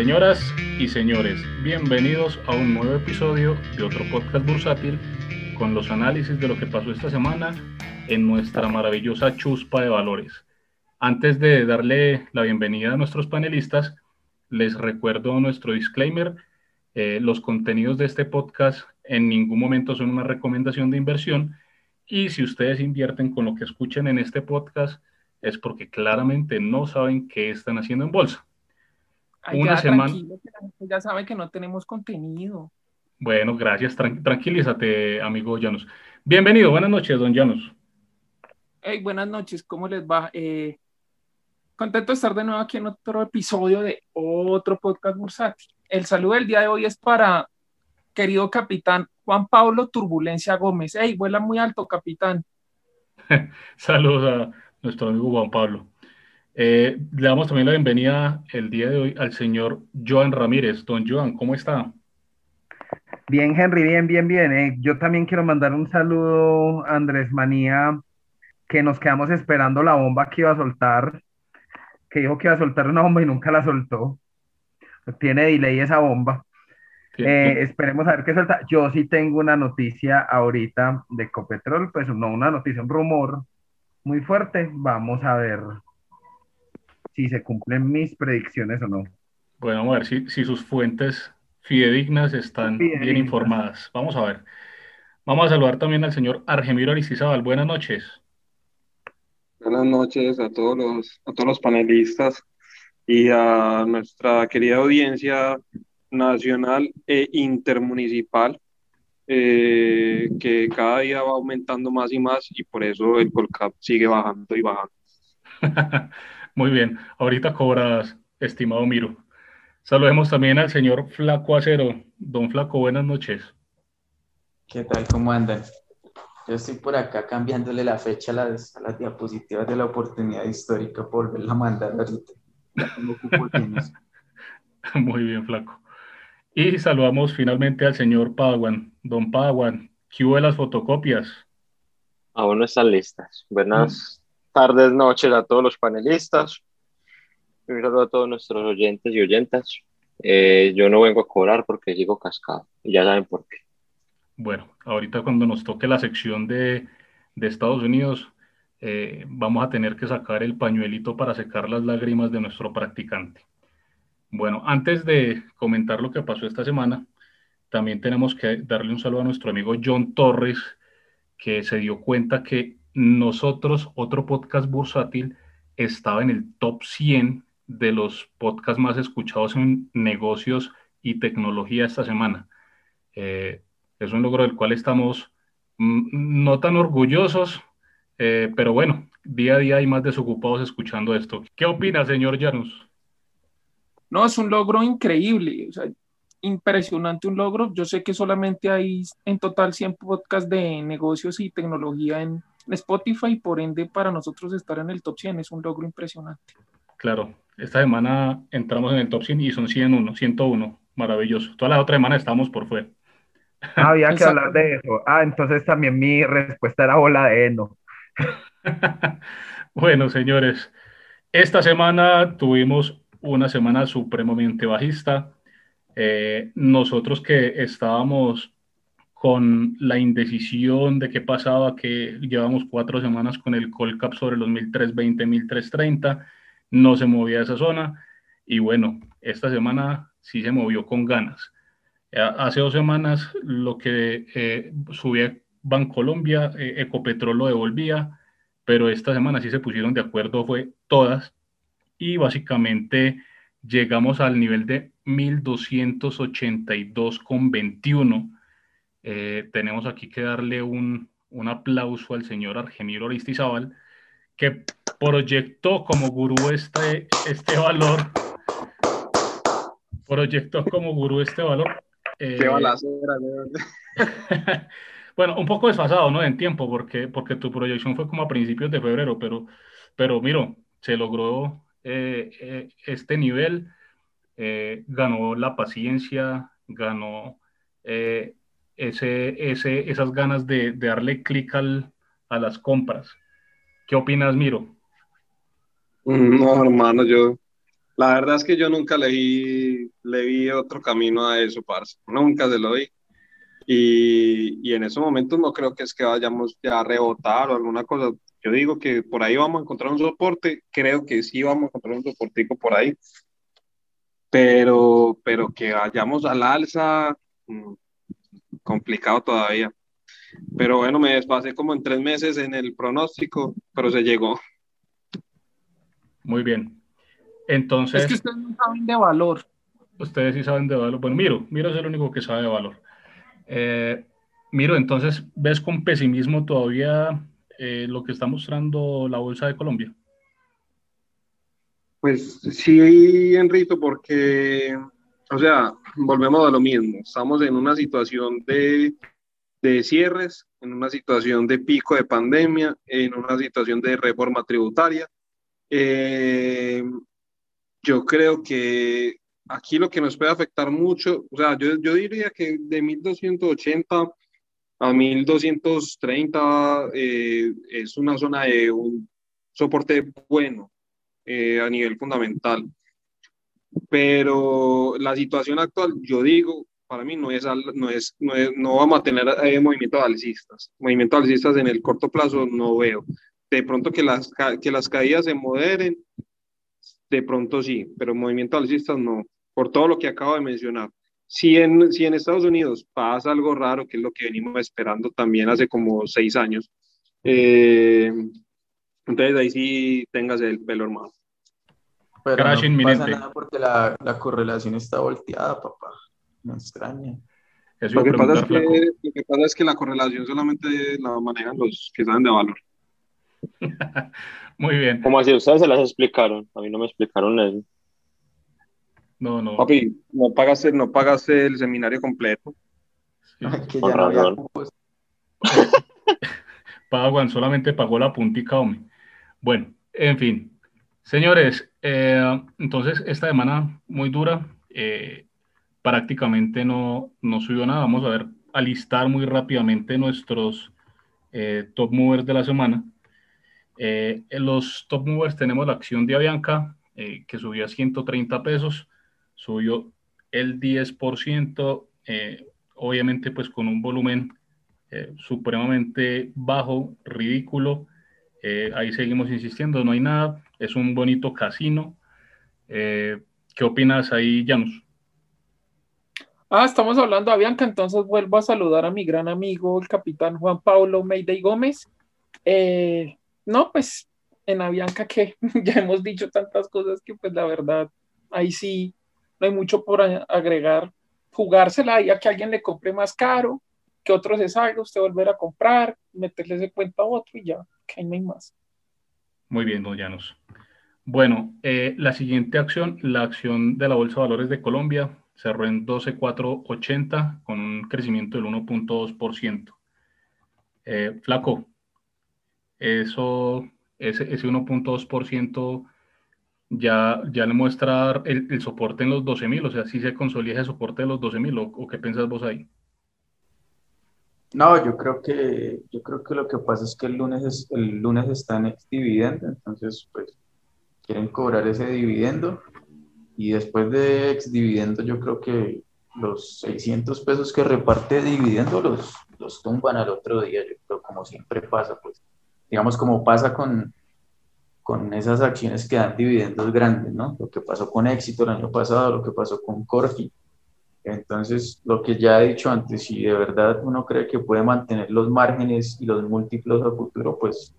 Señoras y señores, bienvenidos a un nuevo episodio de otro podcast bursátil con los análisis de lo que pasó esta semana en nuestra maravillosa chuspa de valores. Antes de darle la bienvenida a nuestros panelistas, les recuerdo nuestro disclaimer. Eh, los contenidos de este podcast en ningún momento son una recomendación de inversión y si ustedes invierten con lo que escuchen en este podcast es porque claramente no saben qué están haciendo en bolsa. Una semana. ya saben que no tenemos contenido. Bueno, gracias. tranquilízate, amigo Llanos. Bienvenido. Buenas noches, don Llanos. Hey, buenas noches. ¿Cómo les va? Eh, contento de estar de nuevo aquí en otro episodio de otro podcast bursátil. El saludo del día de hoy es para querido capitán Juan Pablo Turbulencia Gómez. Hey, vuela muy alto, capitán. Saludos a nuestro amigo Juan Pablo. Eh, le damos también la bienvenida el día de hoy al señor Joan Ramírez. Don Joan, ¿cómo está? Bien, Henry, bien, bien, bien. Eh. Yo también quiero mandar un saludo a Andrés Manía, que nos quedamos esperando la bomba que iba a soltar, que dijo que iba a soltar una bomba y nunca la soltó. Tiene delay esa bomba. Eh, esperemos a ver qué suelta. Yo sí tengo una noticia ahorita de Copetrol, pues no una noticia, un rumor muy fuerte. Vamos a ver si se cumplen mis predicciones o no. Bueno, vamos a ver si, si sus fuentes fidedignas están bien informadas. Vamos a ver. Vamos a saludar también al señor Argemiro Aristizábal. Buenas noches. Buenas noches a todos los, a todos los panelistas y a nuestra querida audiencia nacional e intermunicipal, eh, que cada día va aumentando más y más y por eso el Colcap sigue bajando y bajando. Muy bien, ahorita cobras, estimado Miro. Saludemos también al señor Flaco Acero. Don Flaco, buenas noches. ¿Qué tal? ¿Cómo andan? Yo estoy por acá cambiándole la fecha a las, a las diapositivas de la oportunidad histórica por volverla a mandar ahorita. Muy bien, Flaco. Y saludamos finalmente al señor Padawan. Don Padawan, ¿qué hubo de las fotocopias? Aún no están listas. Buenas tardes, noches a todos los panelistas. Un saludo a todos nuestros oyentes y oyentas. Eh, yo no vengo a cobrar porque sigo cascado. Y ya saben por qué. Bueno, ahorita cuando nos toque la sección de, de Estados Unidos, eh, vamos a tener que sacar el pañuelito para secar las lágrimas de nuestro practicante. Bueno, antes de comentar lo que pasó esta semana, también tenemos que darle un saludo a nuestro amigo John Torres, que se dio cuenta que nosotros, otro podcast bursátil, estaba en el top 100 de los podcasts más escuchados en negocios y tecnología esta semana. Eh, es un logro del cual estamos mm, no tan orgullosos, eh, pero bueno, día a día hay más desocupados escuchando esto. ¿Qué opina, señor Janus? No, es un logro increíble, o sea, impresionante un logro. Yo sé que solamente hay en total 100 podcasts de negocios y tecnología en Spotify, por ende para nosotros estar en el top 100 es un logro impresionante. Claro, esta semana entramos en el top 100 y son 101, 101, maravilloso. Toda la otra semana estamos por fuera. Ah, había que hablar de eso. Ah, entonces también mi respuesta era bola de heno. bueno, señores, esta semana tuvimos una semana supremamente bajista. Eh, nosotros que estábamos con la indecisión de qué pasaba, que llevamos cuatro semanas con el Colcap sobre los 1320, 1330, no se movía esa zona y bueno, esta semana sí se movió con ganas. Hace dos semanas lo que eh, subía Bancolombia, eh, Ecopetrol lo devolvía, pero esta semana sí se pusieron de acuerdo, fue todas, y básicamente llegamos al nivel de 1282,21. Eh, tenemos aquí que darle un, un, aplauso al señor Argemiro Aristizábal, que proyectó como gurú este, este valor. Proyectó como gurú este valor. Eh, Qué balacera, bueno, un poco desfasado, ¿no? En tiempo, porque, porque tu proyección fue como a principios de febrero, pero, pero miro, se logró eh, eh, este nivel, eh, ganó la paciencia, ganó ese, ese, esas ganas de, darle clic a las compras. ¿Qué opinas, Miro? No, hermano, yo La verdad es que yo nunca le vi, le vi otro camino a eso, parce. Nunca se lo vi. Y, y en esos momentos no creo que es que vayamos ya a rebotar o alguna cosa. Yo digo que por ahí vamos a encontrar un soporte. Creo que sí vamos a encontrar un soportico por ahí. Pero, pero que vayamos al alza, mm, complicado todavía. Pero bueno, me despasé como en tres meses en el pronóstico, pero se llegó. Muy bien. Entonces. Es que ustedes no saben de valor. Ustedes sí saben de valor. Bueno, Miro, Miro es el único que sabe de valor. Eh, Miro, entonces, ¿ves con pesimismo todavía eh, lo que está mostrando la Bolsa de Colombia? Pues sí, Enrito, porque, o sea, volvemos a lo mismo. Estamos en una situación de, de cierres, en una situación de pico de pandemia, en una situación de reforma tributaria. Eh, yo creo que aquí lo que nos puede afectar mucho, o sea, yo, yo diría que de 1280 a 1230 eh, es una zona de un soporte bueno eh, a nivel fundamental. Pero la situación actual, yo digo, para mí no es, no es, no, es, no vamos a tener eh, movimientos alcistas. Movimientos alcistas en el corto plazo no veo. De pronto que las, que las caídas se moderen, de pronto sí, pero movimientos alcistas no, por todo lo que acabo de mencionar. Si en, si en Estados Unidos pasa algo raro, que es lo que venimos esperando también hace como seis años, eh, entonces ahí sí tengas el pelo armado. Pero Crash no inminente. pasa nada porque la, la, correlación está volteada, papá. No extraña. Lo que, pasa es que, lo que pasa es que la correlación solamente la manejan los que saben de valor. Muy bien. Como así ustedes se las explicaron, a mí no me explicaron eso. No, no. Papi, no pagas, no pagas el seminario completo. Sí. que ya no había Pagan, solamente pagó la puntica, hombre. Bueno, en fin. Señores, eh, entonces esta semana muy dura. Eh, prácticamente no, no subió nada. Vamos a ver, a listar muy rápidamente nuestros eh, top movers de la semana. en los top movers tenemos la acción de Avianca, que subió a 130 pesos subió el 10%, eh, obviamente pues con un volumen supremamente bajo, ridículo. Eh, ahí seguimos insistiendo, no hay nada, es un bonito casino. ¿Qué opinas ahí, Janus? Ah, estamos hablando de Avianca, entonces vuelvo a saludar a mi gran amigo, el capitán Juan Pablo Mayday Gómez. no, pues en Avianca que ya hemos dicho tantas cosas que pues la verdad, ahí sí no hay mucho por agregar, jugársela y a que alguien le compre más caro, que otro se salga, usted volver a comprar, meterle ese cuenta a otro y ya, Muy bien, don Llanos. Bueno, eh, la siguiente acción, la acción de la Bolsa de Valores de Colombia, cerró en 12,480 con un crecimiento del 1.2%. Eh, flaco, eso, ese, ese 1.2% ya, ya le muestra el, soporte en los 12.000, o sea, si se consolida el soporte de los 12.000, ¿o, ¿o qué piensas vos ahí? No, yo creo que yo creo que lo que pasa es que el lunes es, el lunes está en ex dividendo, entonces pues quieren cobrar ese dividendo y después de ex dividendo yo creo que los 600 pesos que reparte dividendo los, los tumban al otro día, yo creo como siempre pasa, pues digamos como pasa con, con esas acciones que dan dividendos grandes, ¿no? Lo que pasó con Éxito el año pasado, lo que pasó con Corfi. Entonces, lo que ya he dicho antes, si de verdad uno cree que puede mantener los márgenes y los múltiplos a futuro, pues,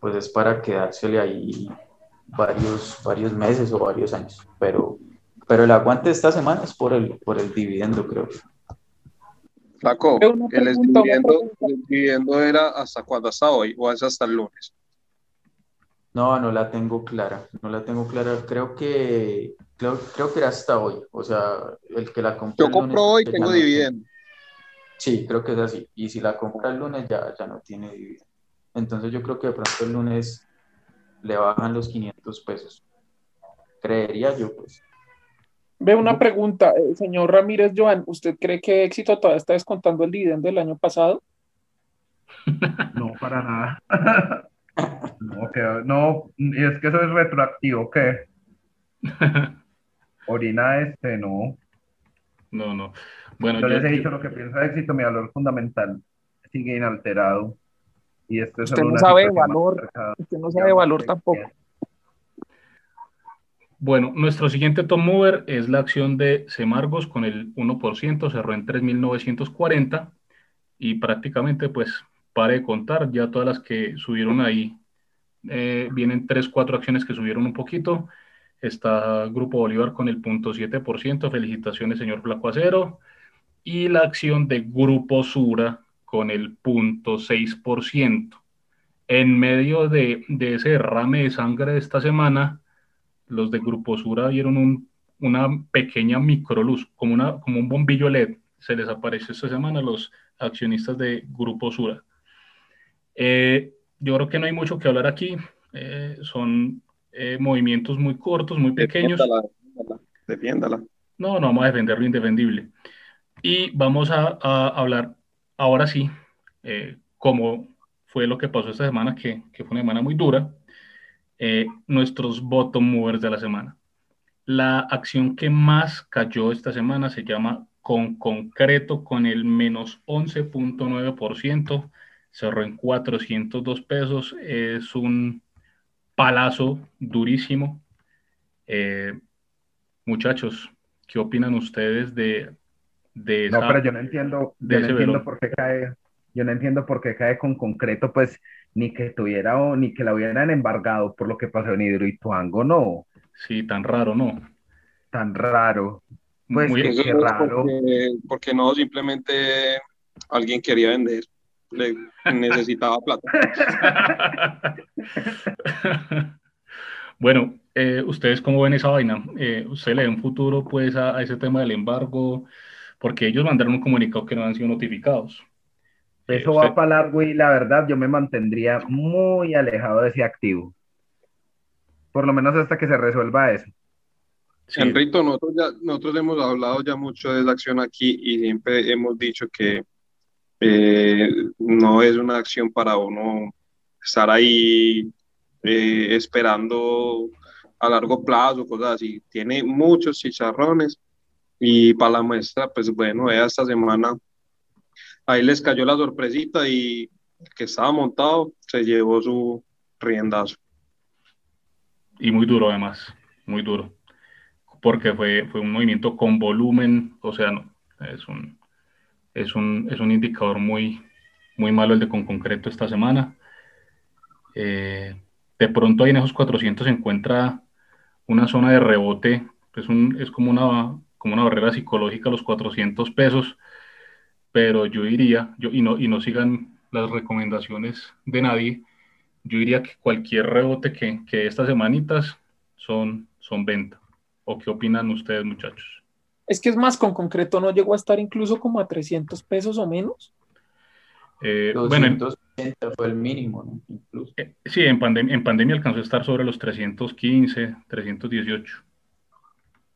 pues es para quedársele ahí varios, varios meses o varios años. Pero, pero el aguante de esta semana es por el, por el dividendo, creo. Flaco, el dividendo, el dividendo era hasta cuándo, hasta hoy o es hasta el lunes. No, no la tengo clara, no la tengo clara. Creo que creo, creo que era hasta hoy. O sea, el que la compró. Yo compro hoy y tengo dividendo. Sí, creo que es así. Y si la compra el lunes ya, ya no tiene dividendo. Entonces yo creo que de pronto el lunes le bajan los 500 pesos. Creería yo, pues. Ve una pregunta, eh, señor Ramírez Joan, ¿usted cree que éxito todavía está descontando el dividendo del año pasado? No, para nada. No, que, no, es que eso es retroactivo, ¿qué? Orina este, no. No, no. Bueno, Yo les he yo- dicho lo que pienso de éxito, mi valor fundamental sigue inalterado. Y esto es Usted no sabe valor. Usted no sabe valor tampoco. Bueno, nuestro siguiente top mover es la acción de Semargos con el 1%, cerró en 3.940 y prácticamente pues pare de contar, ya todas las que subieron ahí, eh, vienen 3, 4 acciones que subieron un poquito, está Grupo Bolívar con el 0.7%, felicitaciones señor Flaco Acero, y la acción de Grupo Sura con el 0.6%. En medio de, de ese derrame de sangre de esta semana, los de Grupo Sura vieron un- una pequeña microluz, como, una, como un bombillo LED. Se les apareció esta semana a los accionistas de Grupo Sura. Eh, yo creo que no hay mucho que hablar aquí. eh, son eh, movimientos muy cortos, muy pequeños. Defiéndala, defiéndala, defiéndala. No, no vamos a defender lo indefendible. Y vamos a, a hablar ahora sí, eh, cómo fue lo que pasó esta semana, que, que fue una semana muy dura, eh, nuestros bottom movers de la semana. La acción que más cayó esta semana se llama Con Concreto con el menos 11.9%, cerró en 402 pesos, es un palazo durísimo. Eh, muchachos, ¿qué opinan ustedes de, de No, pero yo no entiendo, de yo no entiendo por qué cae, yo no entiendo por qué cae con concreto, pues ni que tuviera o ni que la hubieran embargado por lo que pasó en Hidroituango, no, Sí, tan raro, ¿no? tan raro. Pues Muy- que- raro. porque, porque no, simplemente alguien quería vender, le necesitaba plata. Bueno, eh, ¿ustedes cómo ven esa vaina? Eh, ¿usted le ve un futuro pues a, a ese tema del embargo? Porque ellos mandaron un comunicado que no han sido notificados. Eh, Eso usted- va para largo y la verdad yo me mantendría muy alejado de ese activo. Por lo menos hasta que se resuelva eso. sí, Enrito, nosotros, ya, nosotros hemos hablado ya mucho de esa acción aquí y siempre hemos dicho que eh, no es una acción para uno estar ahí eh, esperando a largo plazo, cosas así. Tiene muchos chicharrones y para la muestra, pues bueno, esta semana ahí les cayó la sorpresita y que estaba montado se llevó su riendazo. y muy duro además, muy duro. Porque fue, fue un movimiento con volumen, o sea, no, es un, es un, es un indicador muy, muy malo el de con concreto esta semana. Eh, de pronto ahí en esos 400 se encuentra una zona de rebote, es, un, es como, una, como una barrera psicológica los 400 pesos, pero yo diría, yo, y, no, y no sigan las recomendaciones de nadie, yo diría que cualquier rebote que, que estas semanitas son, son venta. ¿O qué opinan ustedes, muchachos? Es que es más, con concreto no llegó a estar incluso como a 300 pesos o menos. Eh, bueno, en- 280 fue el mínimo, ¿no? Incluso. eh, sí, en, pandem- en pandemia alcanzó a estar sobre los 315, 318.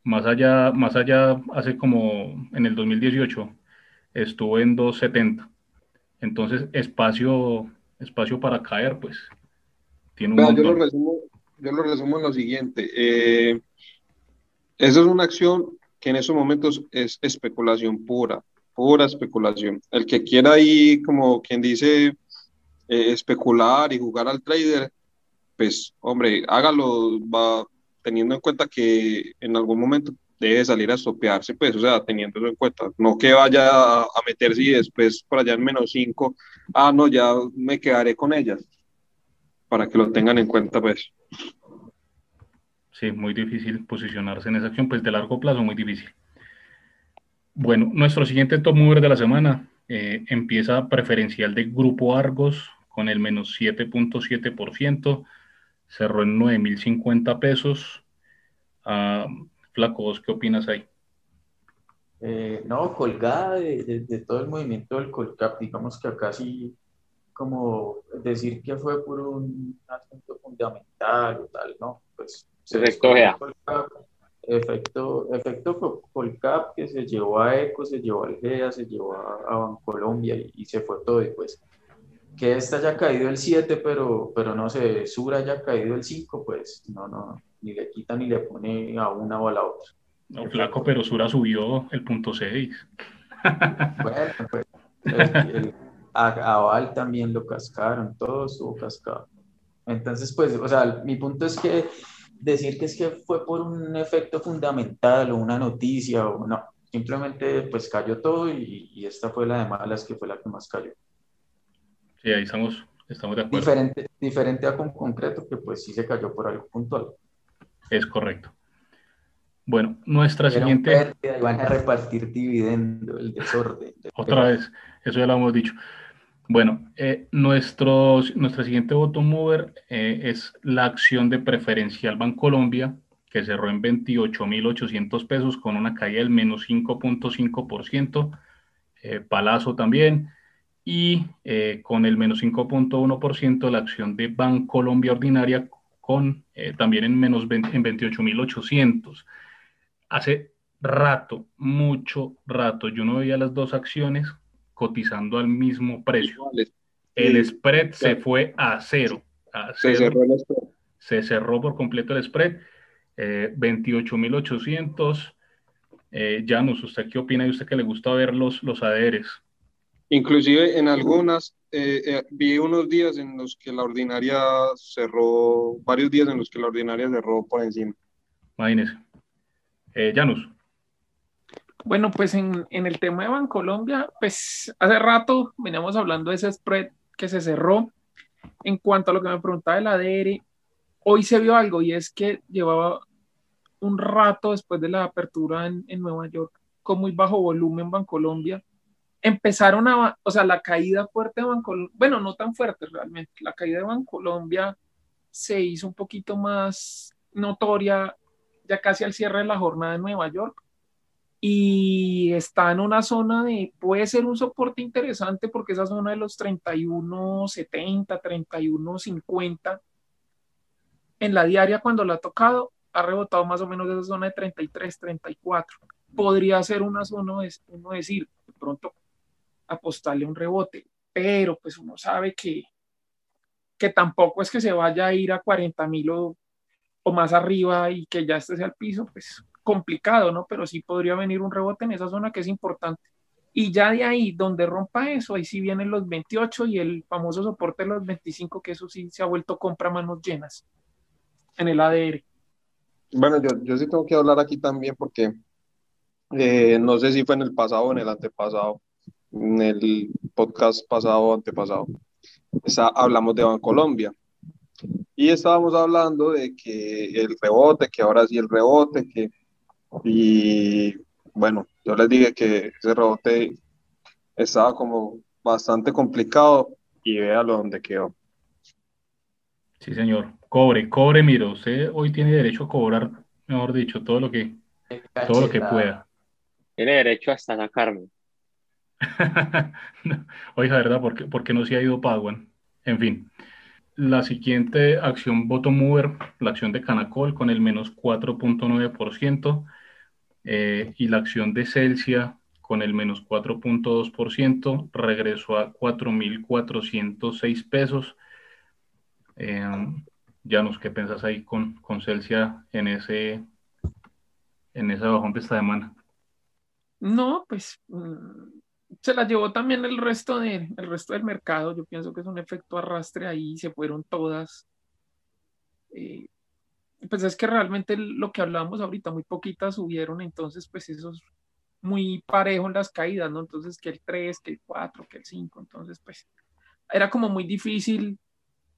Más allá, más allá, hace como en el 2018, estuvo en 270. Entonces, espacio, espacio para caer, pues, tiene un yo lo resumo, yo lo resumo en lo siguiente. Eh, eso es una acción que en esos momentos es especulación pura, pura especulación. El que quiera ahí, como quien dice, eh, especular y jugar al trader, pues, hombre, hágalo, va teniendo en cuenta que en algún momento debe salir a estopearse, pues, o sea, teniendo en cuenta. No que vaya a, a meterse y después por allá en menos 5, ah, no, ya me quedaré con ellas para que lo tengan en cuenta, pues. Sí, muy difícil posicionarse en esa acción, pues de largo plazo muy difícil. Bueno, nuestro siguiente top mover de la semana eh, empieza preferencial de Grupo Argos con el menos 7.7%, cerró en 9.050 pesos. Ah, Flaco, ¿vos ¿qué opinas ahí? Eh, no, colgada de, de- todo el movimiento del Colcap, digamos que acá sí, como decir que fue por un asunto fundamental o tal, ¿no, pues Efecto el Colcap, efecto, efecto Col- Colcap que se llevó a Eco, se llevó al GEA, se llevó a, Bancolombia y, y se fue todo y pues que esta haya caído el 7, pero, pero no sé, Sur haya caído el 5, pues no, no, ni le quita ni le pone a una o a la otra. No, flaco, pero Sura subió el punto 6. Bueno, pues el, a, a Val también lo cascaron, todo estuvo cascado. Entonces, pues, o sea, mi punto es que decir que es que fue por un efecto fundamental o una noticia o no, simplemente pues cayó todo y, y esta fue la de malas que fue la que más cayó. Sí, ahí estamos, estamos de acuerdo. Diferente, diferente a con concreto que pues sí se cayó por algo puntual. Es correcto. Bueno, nuestra Era siguiente... pérdida y van a repartir dividendo, el desorden. Otra vez, eso ya lo hemos dicho. Bueno, eh, nuestro, nuestra siguiente voto mover eh, es la acción de preferencial Bancolombia, que cerró en 28.800 pesos con una caída del menos 5.5%, eh, Palazo también, y eh, con el menos 5.1% la acción de Bancolombia Ordinaria con también en menos 20 en 28.800. Hace rato, mucho rato, yo no veía las dos acciones cotizando al mismo precio. Iguales. El Sí, spread se fue a cero. a Se cerró el spread. Se cerró por completo el spread. Eh, 28.800. Eh, Janus, ¿usted qué opina? ¿Y usted que le gusta ver los, los ADRs? Inclusive en algunas, eh, eh, vi unos días en los que la ordinaria cerró, varios días en los que la ordinaria cerró por encima. Imagínese. Janus, Bueno, pues en, en el tema de Bancolombia, pues hace rato veníamos hablando de ese spread que se cerró. En cuanto a lo que me preguntaba el ADR, hoy se vio algo y es que llevaba un rato después de la apertura en, en Nueva York con muy bajo volumen Bancolombia. Empezaron a, o sea, la caída fuerte de Bancolombia, bueno, no tan fuerte realmente, la caída de Bancolombia se hizo un poquito más notoria ya casi al cierre de la jornada en Nueva York y está en una zona de, puede ser un soporte interesante porque esa zona de los 31.70, 31.50 en la diaria cuando la ha tocado ha rebotado más o menos esa zona de 33, 34. Podría ser una zona, de, uno decir, de pronto apostarle un rebote, pero pues uno sabe que, que tampoco es que se vaya a ir a 40 mil o, o más arriba y que ya esté al piso, pues complicado, ¿no? Pero sí podría venir un rebote en esa zona que es importante. Y ya de ahí, donde rompa eso, ahí sí vienen los 28 y el famoso soporte de los 25, que eso sí se ha vuelto compra manos llenas en el ADR. Bueno, yo, yo sí tengo que hablar aquí también porque eh, no sé si fue en el pasado o en el antepasado, en el podcast pasado o antepasado, esa, hablamos de Bancolombia. Y estábamos hablando de que el rebote, que ahora sí el rebote, que y bueno, yo les dije que ese rebote estaba como bastante complicado y véalo donde quedó. sí señor, cobre, cobre, mira, usted hoy tiene derecho a cobrar, mejor dicho, todo lo que, todo lo que pueda. Tiene derecho hasta sacarme. Oiga, ¿verdad? ¿Por qué, por qué no se ha ido Paduan? En fin, la siguiente acción bottom mover, la acción de Canacol con el menos 4.9%, eh, y la acción de Celsia con el menos 4.2%, regresó a 4.406 pesos. Eh, Janus, ¿qué pensás ahí con, con Celsia en ese, en ese bajón de esta semana? No, pues mm, se la llevó también el resto, de, el resto del mercado. Yo pienso que es un efecto arrastre ahí, se fueron todas. Eh, pues es que realmente lo que hablábamos ahorita, muy poquitas subieron, entonces pues eso es muy parejo en las caídas, ¿no? Entonces que el 3, que el 4, que el 5, entonces pues era como muy difícil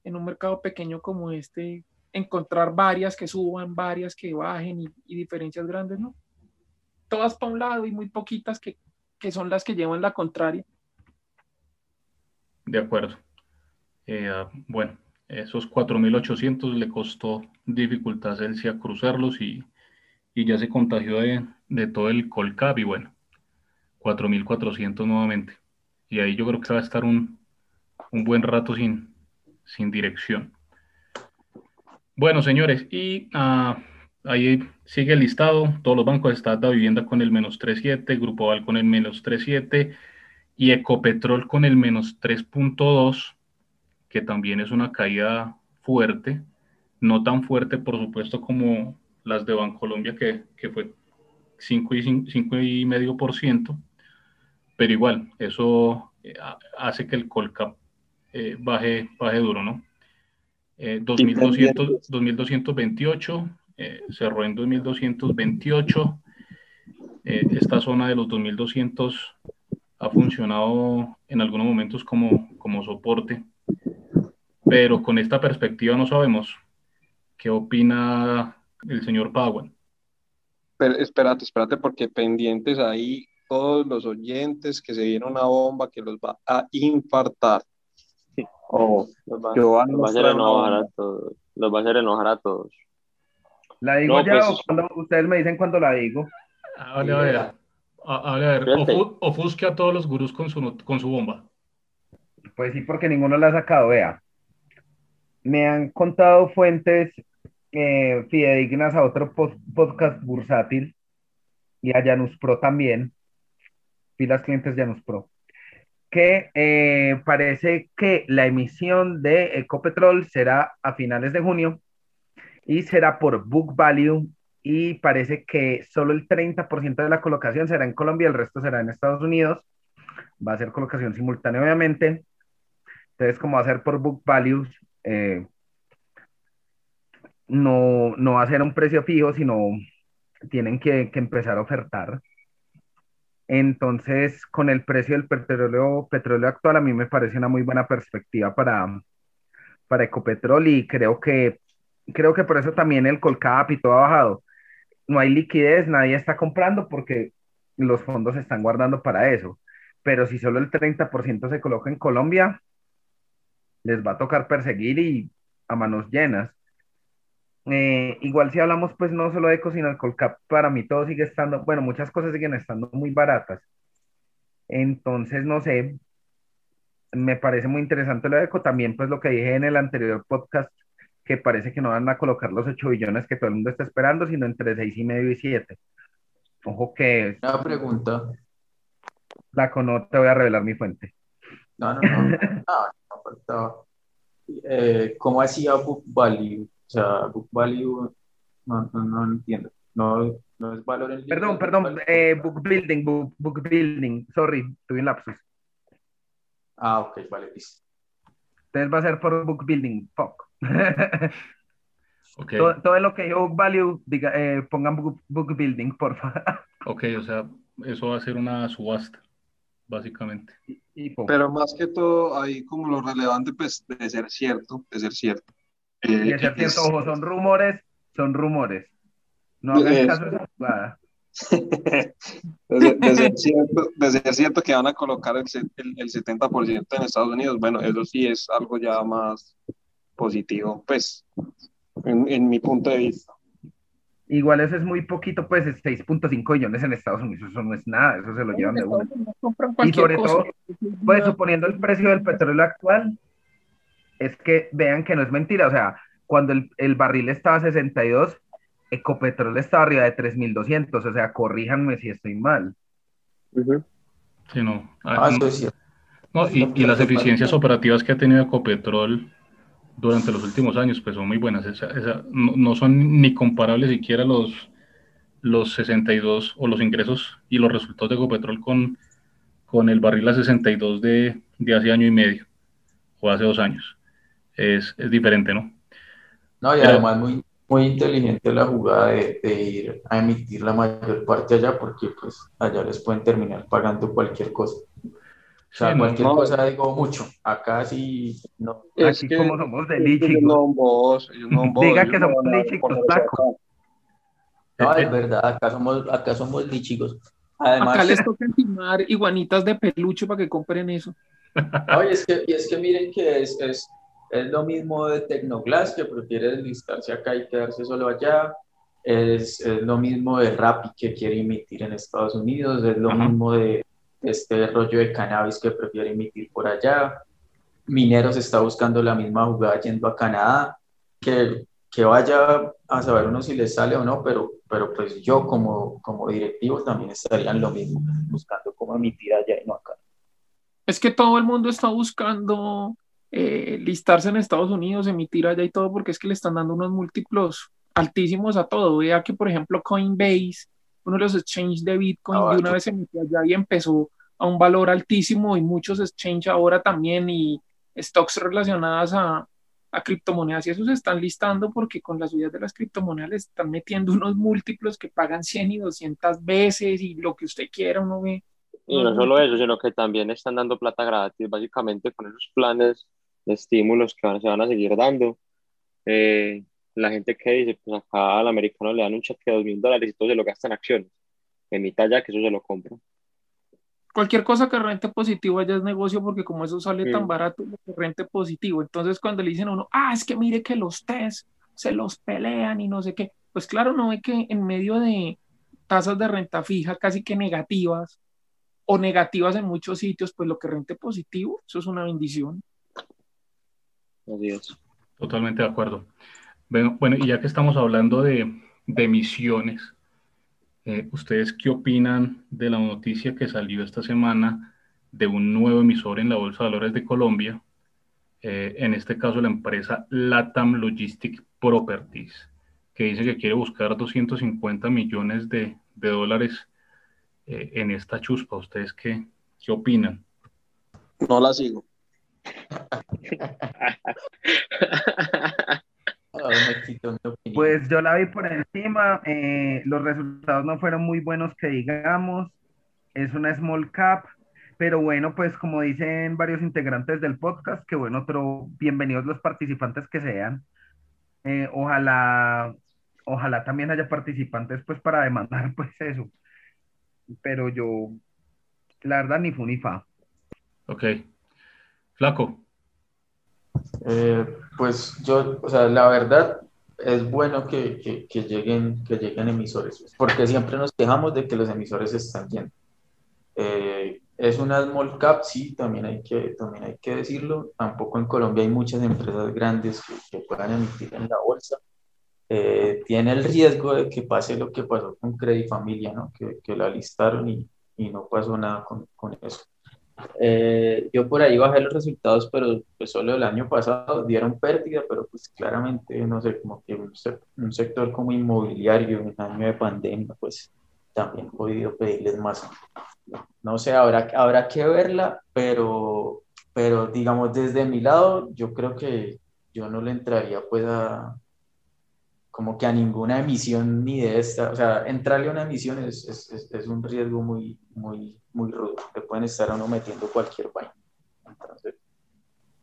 en un mercado pequeño como este encontrar varias que suban, varias que bajen y, diferencias grandes, ¿no? Todas para un lado y muy poquitas que, que son las que llevan la contraria. De acuerdo. Eh, ah, bueno, esos 4.800 le costó dificultad a cruzarlos y, y ya se contagió de, de todo el Colcap y bueno, 4.400 nuevamente. Y ahí yo creo que va a estar un, un buen rato sin, sin dirección. Bueno, señores, y ah, ahí sigue el listado. Todos los bancos están da vivienda con el menos 3.7, Grupo Val con el menos 3.7 y Ecopetrol con el menos 3.2. que también es una caída fuerte, no tan fuerte, por supuesto, como las de Bancolombia, que, que fue 5,5%, pero igual, eso eh, hace que el Colcap eh, baje, baje duro, ¿no? 2200, 2228, cerró en 2228. esta zona de los 2200 ha funcionado en algunos momentos como, como soporte, pero con esta perspectiva no sabemos qué opina el señor Powell. Pero espérate, espérate, porque pendientes ahí todos los oyentes que se viene una bomba que los va a infartar. Oh, los va, a hacer enojar a todos. Los va a hacer enojar a todos. ¿La digo ya pues, o cuando, ustedes me dicen cuando la digo? Ah, vale, a ver, a, ver, ofusque a todos los gurús con su, con su bomba. Pues sí, porque ninguno la ha sacado, vea. Me han contado fuentes eh, fidedignas a otro podcast bursátil y a Janus Pro también, pilas clientes Janus Pro, que eh, parece que la emisión de Ecopetrol será a finales de junio y será por book value y parece que solo el 30% de la colocación será en Colombia, el resto será en Estados Unidos. Va a ser colocación simultánea, obviamente. Entonces, como va a ser por book values, eh, no, no va a ser un precio fijo, sino tienen que, empezar a ofertar. Entonces, con el precio del petróleo, petróleo actual, a mí me parece una muy buena perspectiva para, para Ecopetrol y creo que, creo que por eso también el Colcap y todo ha bajado. No hay liquidez, nadie está comprando porque los fondos se están guardando para eso. Pero si solo el 30% se coloca en Colombia, les va a tocar perseguir y a manos llenas. Eh, igual si hablamos pues no solo de de Colcap, para mí todo sigue estando, bueno, muchas cosas siguen estando muy baratas. Entonces, no sé, me parece muy interesante lo de eco. También pues lo que dije en el anterior podcast, que parece que no van a colocar los 8 billones que todo el mundo está esperando, sino entre 6 y medio y 7. Ojo que... Una pregunta. La no te voy a revelar mi fuente. No, no, no. no, no, eh, ¿Cómo hacía Book Value? O sea, book value, no, no, no entiendo. No, no es valor en Perdón, perdón, eh, book building, book, book, building, sorry, tuve un lapsus. Ah, ok, vale, listo. Entonces va a ser por book building, fuck. okay. todo, todo, lo que yo book value, diga, eh, pongan book, book building, por favor. Ok, o sea, eso va a ser una subasta, básicamente. Pero más que todo, ahí como lo relevante, pues, de ser cierto, de ser cierto. Eh, y es cierto, ojo, son rumores, son rumores. No hagan caso de esa jugada. desde, cierto, desde cierto que van a colocar el, el, el, 70% en Estados Unidos, bueno, eso sí es algo ya más positivo, pues, en, en mi punto de vista. Igual eso es muy poquito, pues 6.5 millones en Estados Unidos, eso no es nada, eso se lo llevan de uno. Y sobre todo, pues suponiendo el precio del petróleo actual, es que vean que no es mentira, o sea, cuando el, el barril estaba a 62, Ecopetrol estaba arriba de 3.200, o sea, corríjanme si estoy mal. Sí, no. Ah, no y, y, las eficiencias operativas que ha tenido Ecopetrol durante los últimos años, pues son muy buenas. no, no, son ni comparables siquiera los, los 62 o los ingresos y los resultados de Ecopetrol con, con el barril a 62 de, de hace año y medio o hace dos años es, es diferente, ¿no? No, y además muy, muy inteligente la jugada de, de, ir a emitir la mayor parte allá, porque pues allá les pueden terminar pagando cualquier cosa. O sea, cualquier cosa digo mucho. Acá sí, no. Es Aquí como somos de lichicos. Diga que somos lichicos, No, es verdad, acá somos, acá somos lichicos. Además, acá les toca encimar iguanitas de peluche para que compren eso. Oye, es que, y es que miren que es, es es lo mismo de Tecnoglass, que prefiere deslistarse acá y quedarse solo allá. Es, es, lo mismo de Rappi, que quiere emitir en Estados Unidos. Es lo mismo de este rollo de cannabis que prefiere emitir por allá. Mineros está buscando la misma jugada yendo a Canadá. Que, que vaya a saber uno si le sale o no, pero, pero pues yo como, como directivo también estaría en lo mismo, buscando cómo emitir allá y no acá. Es que todo el mundo está buscando eh, listarse en Estados Unidos, emitir allá y todo, porque es que le están dando unos múltiplos altísimos a todo. Vea que, por ejemplo, Coinbase, uno de los exchanges de Bitcoin, de una vez se metió allá y empezó a un valor altísimo y muchos exchanges ahora también y stocks relacionadas a, a criptomonedas y eso se están listando porque con las subidas de las criptomonedas le están metiendo unos múltiplos que pagan 100 y 200 veces y lo que usted quiera, uno ve. Y no solo eso, sino que también están dando plata gratis, básicamente con esos planes de estímulos que se van a seguir dando. Eh, la gente que dice, pues acá al americano le dan un cheque de dos mil dólares y todo se lo gasta en acciones. Emita ya que eso se lo compra cualquier cosa que rente positivo allá es negocio porque como eso sale tan barato, que rente positivo. Entonces cuando le dicen a uno, ah, es que mire que los test se los pelean y no sé qué, pues claro, no ve que en medio de tasas de renta fija casi que negativas o negativas en muchos sitios, pues lo que rente positivo, eso es una bendición. Adiós. Totalmente de acuerdo. Bueno, bueno, y ya que estamos hablando de, de emisiones, eh, ¿Ustedes qué opinan de la noticia que salió esta semana de un nuevo emisor en la Bolsa de Valores de Colombia? Eh, en este caso, la empresa Latam Logistic Properties, que dice que quiere buscar 250 millones de, dólares eh, en esta chuspa. ¿Ustedes qué, qué opinan? No la sigo. Pues yo la vi por encima, eh, los resultados no fueron muy buenos que digamos, es una small cap, pero bueno, pues como dicen varios integrantes del podcast, que bueno, otro, bienvenidos los participantes que sean. Eh, ojalá, ojalá también haya participantes pues para demandar pues eso. Pero yo, la verdad, ni fu ni fa. Ok. Flaco. Eh, pues yo, o sea, la verdad es bueno que, que, lleguen, que lleguen emisores, porque siempre nos quejamos de que los emisores están yendo. Eh, es una small cap, sí, también hay, que, también hay que decirlo. Tampoco en Colombia hay muchas empresas grandes que, puedan emitir en la bolsa. Eh, tiene el riesgo de que pase lo que pasó con Credit Familia, ¿no? que, que la listaron y, y no pasó nada con, con eso. Eh, yo por ahí bajé los resultados, pero pues solo el año pasado dieron pérdida, pero pues claramente, no sé, como que un, sector como inmobiliario, un año de pandemia, pues también he podido pedirles más. No sé, habrá, habrá que verla, pero, pero digamos desde mi lado, yo creo que yo no le entraría pues a, como que a ninguna emisión ni de esta, o sea, entrarle a una emisión es, es, es un riesgo muy, muy, muy rudo, le pueden estar a uno metiendo cualquier vaina. Entonces,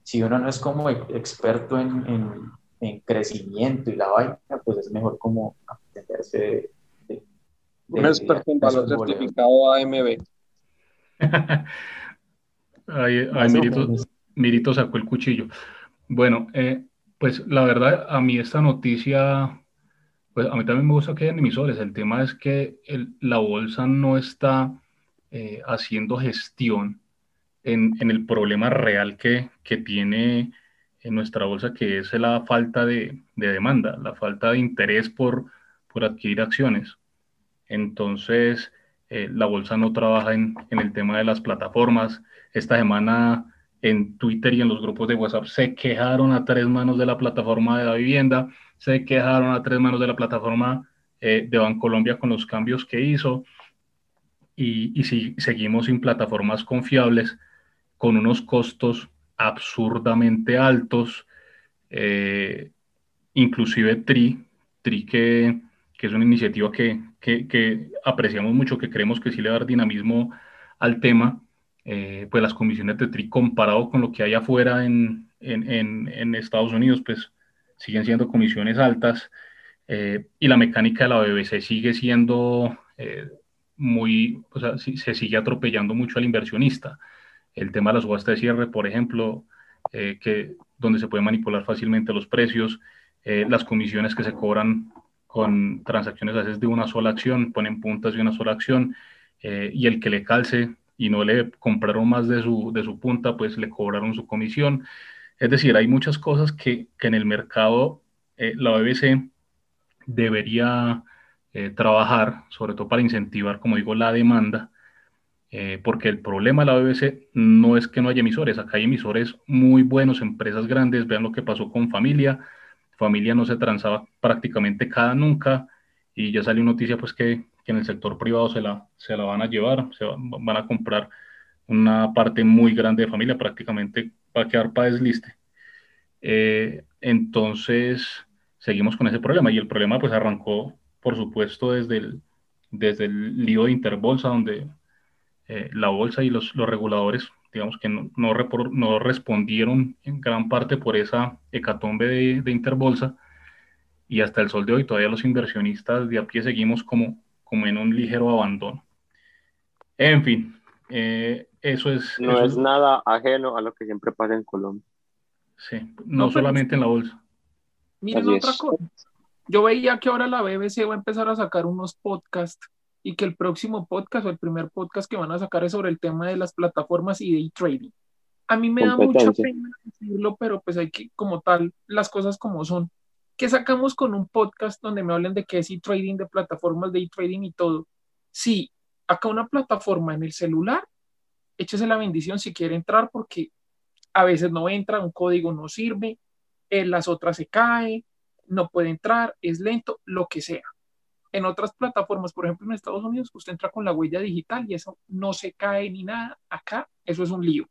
si uno no es como experto en, en, en crecimiento y la vaina, pues es mejor como atenderse de, un experto en valor certificado AMB. ay, ay Mirito, Mirito, sacó el cuchillo. Bueno, eh, pues la verdad, a mí esta noticia, pues a mí también me gusta que hayan emisores. El tema es que la bolsa no está eh, haciendo gestión en, el problema real que, tiene en nuestra bolsa, que es la falta de, demanda, la falta de interés por, por adquirir acciones. Entonces, eh, la bolsa no trabaja en el tema de las plataformas. Esta semana en Twitter y en los grupos de WhatsApp se quejaron a tres manos de la plataforma de la vivienda, se quejaron a tres manos de la plataforma eh, de Bancolombia con los cambios que hizo. Y, y si seguimos sin plataformas confiables con unos costos absurdamente altos, eh, inclusive TRI, TRI que, que es una iniciativa que, que, que apreciamos mucho, que creemos que sí le va a dar dinamismo al tema, eh, pues las comisiones de TRI comparado con lo que hay afuera en, en, en, Estados Unidos, pues siguen siendo comisiones altas eh, y la mecánica de la BBC sigue siendo eh, muy, o sea, se sigue atropellando mucho al inversionista. El tema de las subastas de cierre, por ejemplo, que, donde se puede manipular fácilmente los precios, las comisiones que se cobran con transacciones a veces de una sola acción, ponen puntas de una sola acción, y el que le calce y no le compraron más de su, de su punta, pues le cobraron su comisión. Es decir, hay muchas cosas que, que en el mercado eh, la BBC debería eh, trabajar, sobre todo para incentivar, como digo, la demanda. eh, porque el problema de la BBC no es que no haya emisores, acá hay emisores muy buenos, empresas grandes, vean lo que pasó con Familia, Familia no se transaba prácticamente cada nunca, y ya salió noticia pues que, que en el sector privado se la, se la van a llevar, se van a comprar una parte muy grande de Familia, prácticamente va a quedar para desliste. Eh, entonces, seguimos con ese problema, y el problema pues arrancó, por supuesto, desde el, desde el lío de Interbolsa, donde eh, la bolsa y los, los, reguladores, digamos que no, no, no, respondieron en gran parte por esa hecatombe de, de, Interbolsa y hasta el sol de hoy todavía los inversionistas de a pie seguimos como, como en un ligero abandono. En fin, eh, eso es... No eso es nada ajeno a lo que siempre pasa en Colombia. Sí, no, no solamente en la bolsa. Miren Así otra es. cosa. Yo veía que ahora la BBC va a empezar a sacar unos podcasts y que el próximo podcast o el primer podcast que van a sacar es sobre el tema de las plataformas y day trading. A mí me da mucha pena decirlo, pero pues hay que, como tal, las cosas como son. ¿Qué sacamos con un podcast donde me hablen de qué es e-trading, de plataformas de e-trading y todo? Sí, acá una plataforma en el celular, échese la bendición si quiere entrar porque a veces no entra, un código no sirve, en las otras se cae, no puede entrar, es lento, lo que sea en otras plataformas, por ejemplo en Estados Unidos, usted entra con la huella digital y eso no se cae ni nada. Acá eso es un lío.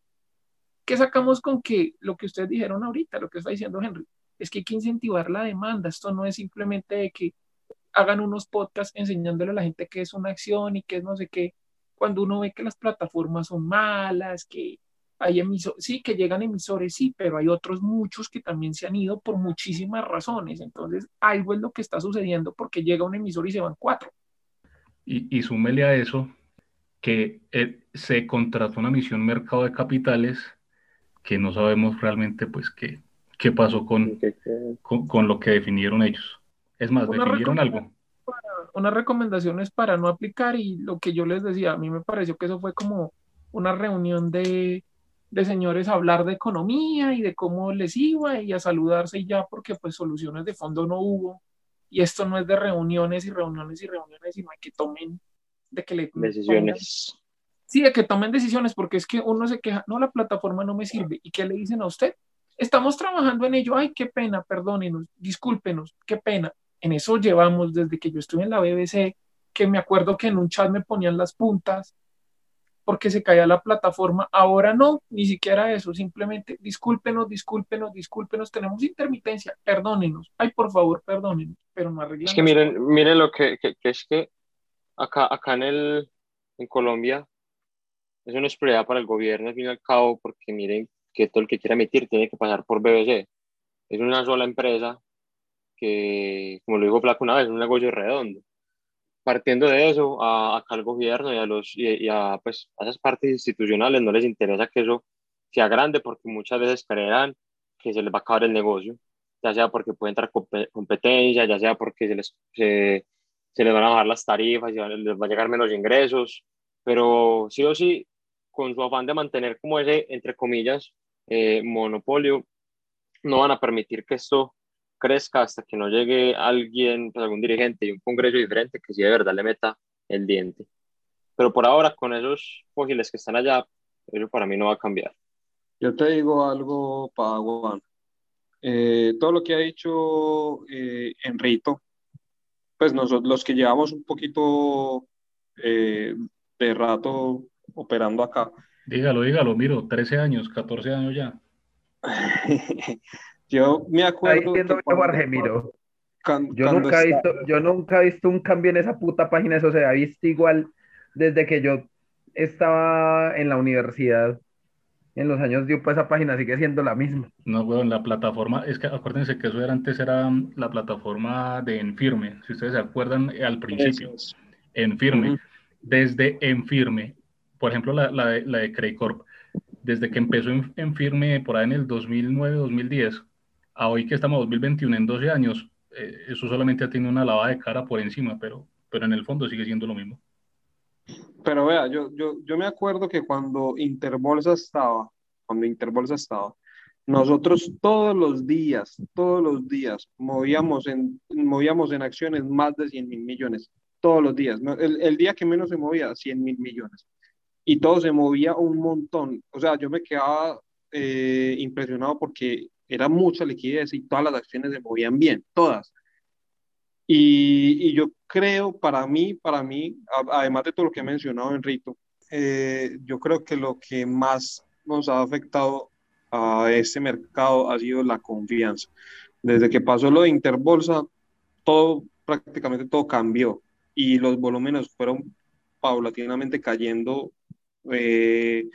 ¿Qué sacamos con que lo que ustedes dijeron ahorita, lo que está diciendo Henry, es que hay que incentivar la demanda? Esto no es simplemente de que hagan unos podcasts enseñándole a la gente qué es una acción y qué es no sé qué, cuando uno ve que las plataformas son malas, que hay emisores, sí, que llegan emisores, sí, pero hay otros muchos que también se han ido por muchísimas razones. Entonces, algo es lo que está sucediendo porque llega un emisor y se van cuatro. Y, y súmele a eso que eh, se contrató una misión mercado de capitales que no sabemos realmente pues qué, qué pasó con, con, con, lo que definieron ellos. Es más, una definieron algo. Para, unas recomendaciones para no aplicar y lo que yo les decía, a mí me pareció que eso fue como una reunión de de señores a hablar de economía y de cómo les iba y a saludarse y ya, porque pues soluciones de fondo no hubo. Y esto no es de reuniones y reuniones y reuniones, sino que tomen, de que le... Decisiones. sí, de que tomen decisiones, porque es que uno se queja, no, la plataforma no me sirve. ¿Y qué le dicen a usted? Estamos trabajando en ello, ay, qué pena, perdónenos, discúlpenos, qué pena. En eso llevamos desde que yo estuve en la BBC, que me acuerdo que en un chat me ponían las puntas, porque se caía la plataforma. Ahora no, ni siquiera eso, simplemente discúlpenos, discúlpenos, discúlpenos, tenemos intermitencia, perdónenos. Ay, por favor, perdónenos, pero no arreglamos. Es que miren, miren lo que, que, que, es que acá, acá en, el, en Colombia es una prioridad para el gobierno al fin y al cabo, porque miren que todo el que quiera emitir tiene que pasar por BBC. Es una sola empresa que, como lo dijo Flaco una vez, es un negocio redondo partiendo de eso, a, acá al gobierno y a, los, y, a, pues, a esas partes institucionales no les interesa que eso sea grande porque muchas veces creerán que se les va a acabar el negocio, ya sea porque puede entrar competencia, ya sea porque se les, se, se les van a bajar las tarifas y les va a llegar menos ingresos, pero sí o sí, con su afán de mantener como ese, entre comillas, eh, monopolio, no van a permitir que esto crezca hasta que no llegue alguien, pues algún dirigente y un congreso diferente que sí de verdad le meta el diente. Pero por ahora, con esos fósiles que están allá, eso para mí no va a cambiar. Yo te digo algo, Padawan. Eh, todo lo que ha dicho eh, Enrito, pues nosotros los que llevamos un poquito eh, de rato operando acá. Dígalo, dígalo, miro, 13 años, 14 años ya. Yo me acuerdo. Que cuando, cuando, yo, nunca he visto, yo nunca he visto un cambio en esa puta página, eso se ha visto igual desde que yo estaba en la universidad. En los años de pues esa página sigue siendo la misma. No, bueno, la plataforma, es que acuérdense que eso era antes era la plataforma de Enfirme, si ustedes se acuerdan eh, al principio. Enfirme. Desde Enfirme, por ejemplo, la, la, de, la de desde que empezó en, Enfirme por ahí en el 2009-2010, a hoy que estamos 2021, en 12 años, eh, eso solamente ha tenido una lavada de cara por encima, pero, pero en el fondo sigue siendo lo mismo. Pero vea, yo, yo, yo me acuerdo que cuando Interbolsa estaba, cuando Interbolsa estaba, nosotros todos los días, todos los días, movíamos en, movíamos en acciones más de 100 mil millones, todos los días. El, el, día que menos se movía, 100 mil millones. Y todo se movía un montón. O sea, yo me quedaba eh, impresionado porque era mucha liquidez y todas las acciones se movían bien, todas. Y, y yo creo, para mí, para mí, además de todo lo que he mencionado, Enrito, eh, yo creo que lo que más nos ha afectado a este mercado ha sido la confianza. Desde que pasó lo de Interbolsa, todo, prácticamente todo cambió y los volúmenes fueron paulatinamente cayendo. Eh,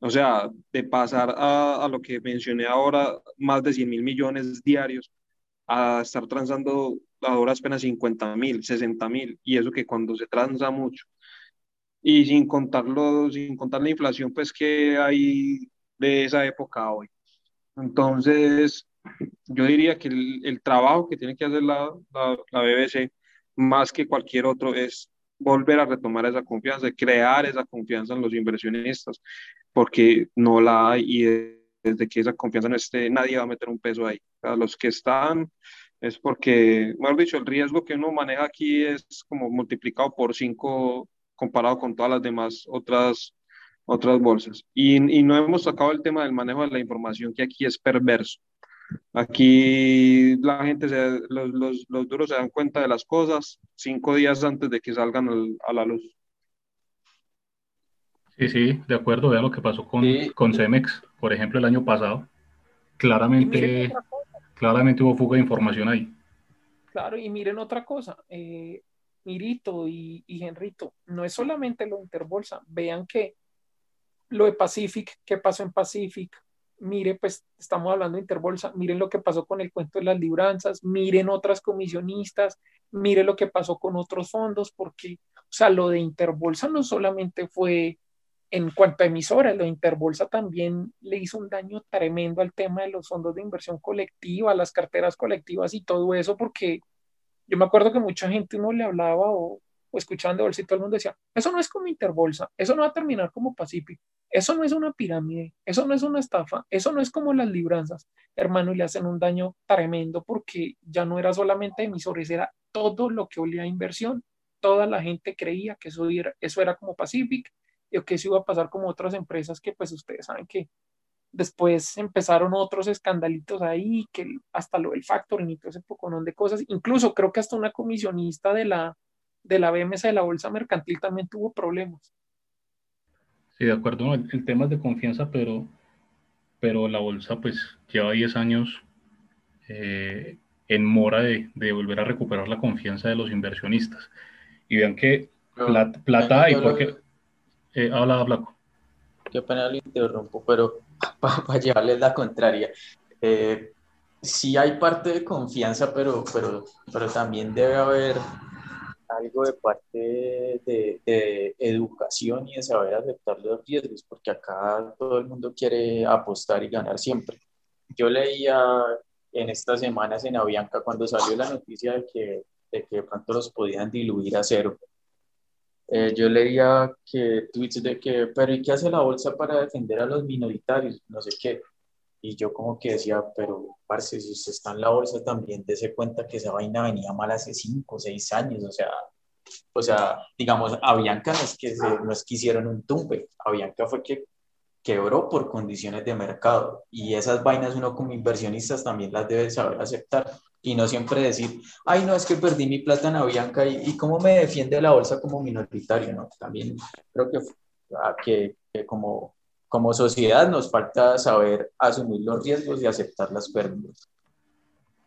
o sea, de pasar a, a, lo que mencioné ahora, más de 100 mil millones diarios, a estar transando ahora apenas 50 mil, 60 mil, y eso que cuando se transa mucho, y sin contarlo, sin contar la inflación, pues que hay de esa época hoy. Entonces, yo diría que el, el trabajo que tiene que hacer la, la, la, BBC, más que cualquier otro, es volver a retomar esa confianza, crear esa confianza en los inversionistas, porque no la hay y desde que esa confianza no esté, nadie va a meter un peso ahí. A los que están es porque, mejor dicho, el riesgo que uno maneja aquí es como multiplicado por cinco comparado con todas las demás otras, otras bolsas. Y, y no hemos sacado el tema del manejo de la información, que aquí es perverso. Aquí la gente, se, los, los, los, duros se dan cuenta de las cosas cinco días antes de que salgan al, a la luz. Sí, sí, de acuerdo. Vean lo que pasó con, sí. con Cemex, por ejemplo, el año pasado. Claramente, claramente hubo fuga de información ahí. Claro, y miren otra cosa. Eh, Mirito y, y Henrito, no es solamente lo de Interbolsa. Vean que lo de Pacific, ¿qué pasó en Pacific? Mire, pues estamos hablando de Interbolsa, miren lo que pasó con el cuento de las libranzas, miren otras comisionistas, miren lo que pasó con otros fondos, porque, o sea, lo de Interbolsa no solamente fue en cuanto a emisoras, lo de Interbolsa también le hizo un daño tremendo al tema de los fondos de inversión colectiva, las carteras colectivas y todo eso, porque yo me acuerdo que mucha gente uno le hablaba o, o escuchaban de bolsa y todo el mundo decía, eso no es como Interbolsa, eso no va a terminar como Pacific, eso no es una pirámide, eso no es una estafa, eso no es como las libranzas, hermano, y le hacen un daño tremendo porque ya no era solamente emisores, era todo lo que olía a inversión. Toda la gente creía que eso era, eso era como Pacific y que eso iba a pasar como otras empresas que pues ustedes saben que después empezaron otros escandalitos ahí, que hasta lo del factoring y todo ese poconón de cosas. Incluso creo que hasta una comisionista de la, de la BMS de la Bolsa Mercantil también tuvo problemas. Sí, de acuerdo, el, el, tema es de confianza, pero, pero la bolsa pues lleva 10 años eh, en mora de, de, volver a recuperar la confianza de los inversionistas. Y vean que no, plata, plata hay, porque... Eh, habla, Blanco. Qué pena lo interrumpo, pero para pa llevarles la contraria. Eh, sí hay parte de confianza, pero, pero, pero también debe haber algo de parte de, de, educación y de saber aceptar los riesgos, porque acá todo el mundo quiere apostar y ganar siempre. Yo leía en estas semanas en Avianca cuando salió la noticia de que de, que de pronto los podían diluir a cero. Eh, yo leía que tweets de que, pero ¿y qué hace la bolsa para defender a los minoritarios? No sé qué. Y yo como que decía, pero, parce, si usted está en la bolsa también, dése cuenta que esa vaina venía mal hace cinco o seis años, o sea, o sea, digamos, Avianca no es que, se, no es que hicieron un tumbe, Avianca fue que quebró por condiciones de mercado. Y esas vainas uno como inversionistas también las debe saber aceptar. Y no siempre decir, ay, no, es que perdí mi plata en Avianca y, y cómo me defiende la bolsa como minoritario, ¿no? También creo que, que, que como como sociedad nos falta saber asumir los riesgos y aceptar las pérdidas.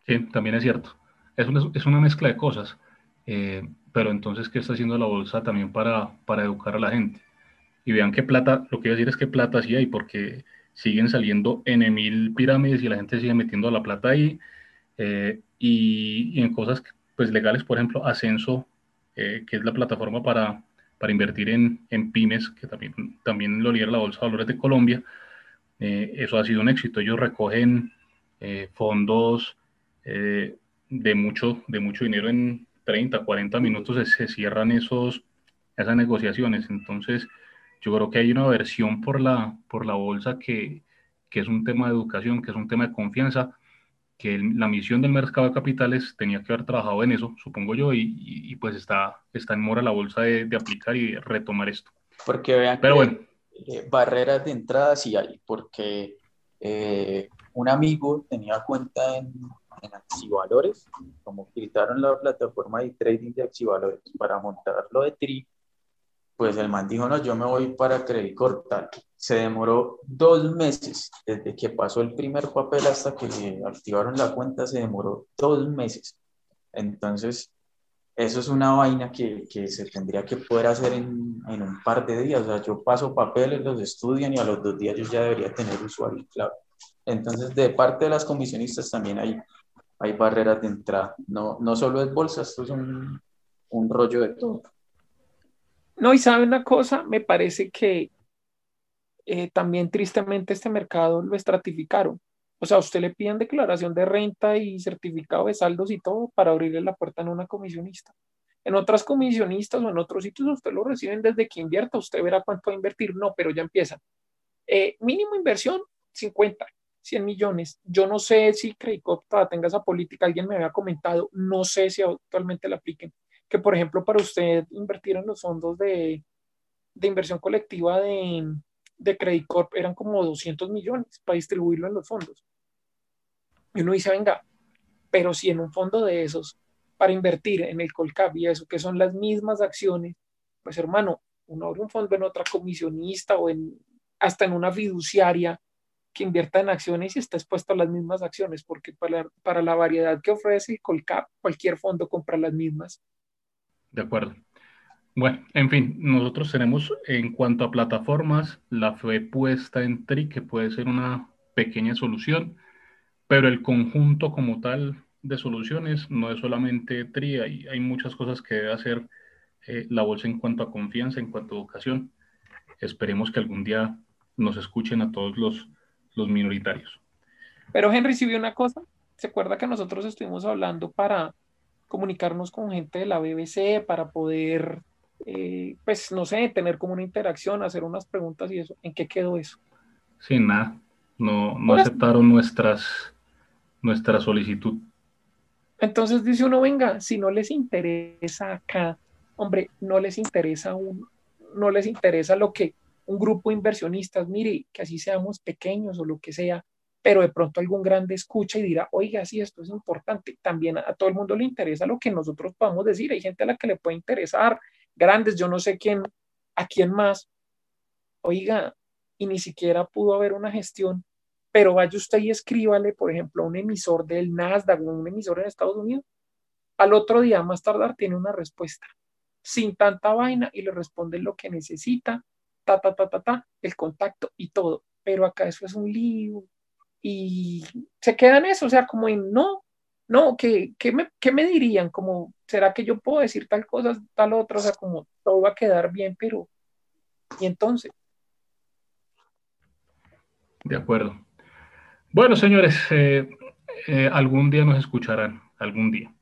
Sí, también es cierto. Es una, es una mezcla de cosas. Eh, pero entonces, ¿qué está haciendo la bolsa también para, para educar a la gente? Y vean qué plata, lo que voy a decir es qué plata sí hay, porque siguen saliendo en mil pirámides y la gente sigue metiendo la plata ahí. Eh, y, y, en cosas pues, legales, por ejemplo, Ascenso, eh, que es la plataforma para, para invertir en, en, pymes, que también, también lo lidera la Bolsa de Valores de Colombia. Eh, eso ha sido un éxito. Ellos recogen eh, fondos eh, de, mucho, de mucho dinero en 30, 40 minutos, se, se, cierran esos, esas negociaciones. Entonces, yo creo que hay una versión por la, por la bolsa que, que es un tema de educación, que es un tema de confianza, que la misión del mercado de capitales tenía que haber trabajado en eso, supongo yo, y, y, y pues está, está en mora la bolsa de, de, aplicar y de retomar esto. Porque vean Pero que bueno. eh, barreras de entrada sí hay, porque eh, un amigo tenía cuenta en, en Accivalores, como quitaron la plataforma de trading de Accivalores para montarlo de TRI, pues el man dijo, no, yo me voy para Credit Corp, tal. Se demoró dos meses, desde que pasó el primer papel hasta que le activaron la cuenta, se demoró dos meses. Entonces, eso es una vaina que, que se tendría que poder hacer en, en, un par de días. O sea, yo paso papeles, los estudian y a los dos días yo ya debería tener usuario clave. Entonces, de parte de las comisionistas también hay, hay barreras de entrada. No, no solo es bolsa, esto es un, un rollo de todo. No, y sabe una cosa, me parece que eh, también tristemente este mercado lo estratificaron. O sea, a usted le piden declaración de renta y certificado de saldos y todo para abrirle la puerta en una comisionista. En otras comisionistas o en otros sitios usted lo reciben desde que invierta, usted verá cuánto va a invertir. No, pero ya empieza. Eh, mínimo inversión, 50, 100 millones. Yo no sé si Credicopta tenga esa política, alguien me había comentado, no sé si actualmente la apliquen. Que, por ejemplo, para usted invertir en los fondos de, de inversión colectiva de, de Credit Corp eran como 200 millones para distribuirlo en los fondos. Y uno dice, venga, pero si en un fondo de esos, para invertir en el Colcap y eso, que son las mismas acciones, pues hermano, uno abre un fondo en otra comisionista o en, hasta en una fiduciaria que invierta en acciones y está expuesto a las mismas acciones, porque para, para la variedad que ofrece el Colcap, cualquier fondo compra las mismas. De acuerdo. Bueno, en fin, nosotros tenemos en cuanto a plataformas la fe puesta en TRI, que puede ser una pequeña solución, pero el conjunto como tal de soluciones no es solamente TRI, hay, hay muchas cosas que debe hacer eh, la bolsa en cuanto a confianza, en cuanto a educación. Esperemos que algún día nos escuchen a todos los, los minoritarios. Pero Henry, si vio una cosa, ¿se acuerda que nosotros estuvimos hablando para comunicarnos con gente de la BBC, para poder eh, pues no sé, tener como una interacción, hacer unas preguntas y eso. ¿En qué quedó eso? Sí, nada, no, no aceptaron nuestras, nuestra solicitud. Entonces dice uno, venga, si no les interesa acá, hombre, no les interesa un, no les interesa lo que un grupo de inversionistas, mire, que así seamos pequeños o lo que sea, pero de pronto algún grande escucha y dirá, oiga, sí, esto es importante. También a, todo el mundo le interesa lo que nosotros podamos decir. Hay gente a la que le puede interesar, grandes, yo no sé quién, a quién más. Oiga, y ni siquiera pudo haber una gestión, pero vaya usted y escríbale, por ejemplo, a un emisor del Nasdaq, un emisor en Estados Unidos. Al otro día, más tardar, tiene una respuesta, sin tanta vaina, y le responde lo que necesita, ta, ta, ta, ta, ta, el contacto y todo. Pero acá eso es un lío. Y se queda en eso, o sea, como en no, no, ¿qué, me, ¿qué me dirían? Como, ¿será que yo puedo decir tal cosa, tal otra? O sea, como todo va a quedar bien, pero ¿y entonces? De acuerdo. Bueno, señores, eh, eh, algún día nos escucharán, algún día.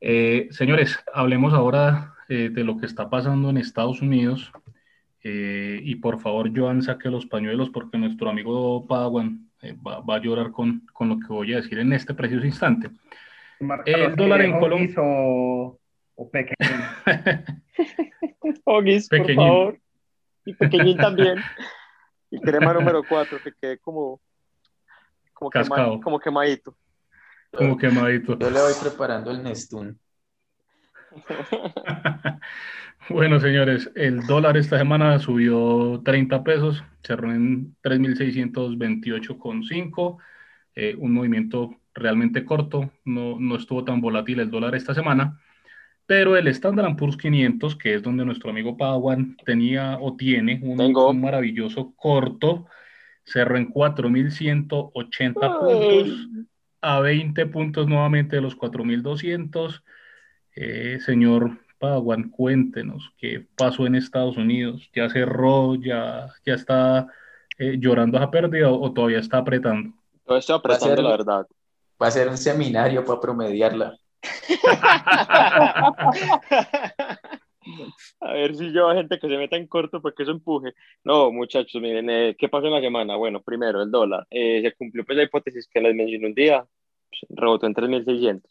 Eh, señores, hablemos ahora de lo que está pasando en Estados Unidos. y por favor, Joan, saque los pañuelos porque nuestro amigo Padawan va, va, a llorar con, con, lo que voy a decir en este preciso instante. El dólar en Colombia. O, o pequeñín. Por favor. Y pequeñín también. Y crema número 4, que quede como, como, quema, como quemadito. Como quemadito. Yo le voy preparando el Nestún. bueno, señores, el dólar esta semana subió 30 pesos, cerró en 3.628,5, eh, un movimiento realmente corto, no, no estuvo tan volátil el dólar esta semana, pero el Standard Poor's 500, que es donde nuestro amigo Padawan tenía o tiene un, un maravilloso corto, cerró en 4.180 puntos, a 20 puntos nuevamente de los 4.200. Eh, señor Padawan, cuéntenos qué pasó en Estados Unidos. ¿Ya cerró? ¿Ya, ya está eh, llorando esa pérdida o, o, todavía está apretando? Todavía está apretando, ser, la verdad. Va a ser un seminario para promediarla. a ver si yo, gente que se meta en corto porque eso empuje. No, muchachos, miren, eh, ¿qué pasó en la semana? Bueno, primero, el dólar. Eh, se cumplió pues la hipótesis que les mencioné un día, pues, rebotó en 3.600.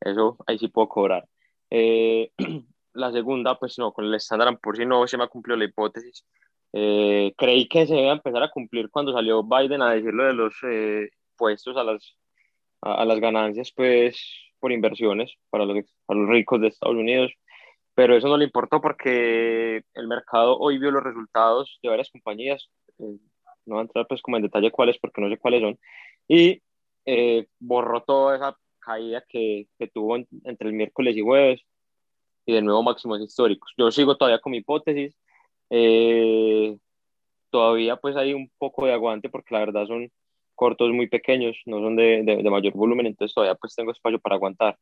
Eso ahí sí puedo cobrar. Eh, la segunda, pues no, con el Standard por si no se me ha cumplido la hipótesis. Eh, creí que se iba a empezar a cumplir cuando salió Biden a decirlo de los eh, puestos a las, a, las ganancias, pues por inversiones para los, para los ricos de Estados Unidos, pero eso no le importó porque el mercado hoy vio los resultados de varias compañías, eh, no voy a entrar pues como en detalle cuáles porque no sé cuáles son, y borró toda esa caída que, que tuvo entre el miércoles y jueves y de nuevo máximos históricos. Yo sigo todavía con mi hipótesis. Eh, todavía pues hay un poco de aguante porque la verdad son cortos muy pequeños, no son de, de, mayor volumen, entonces todavía pues tengo espacio para aguantar.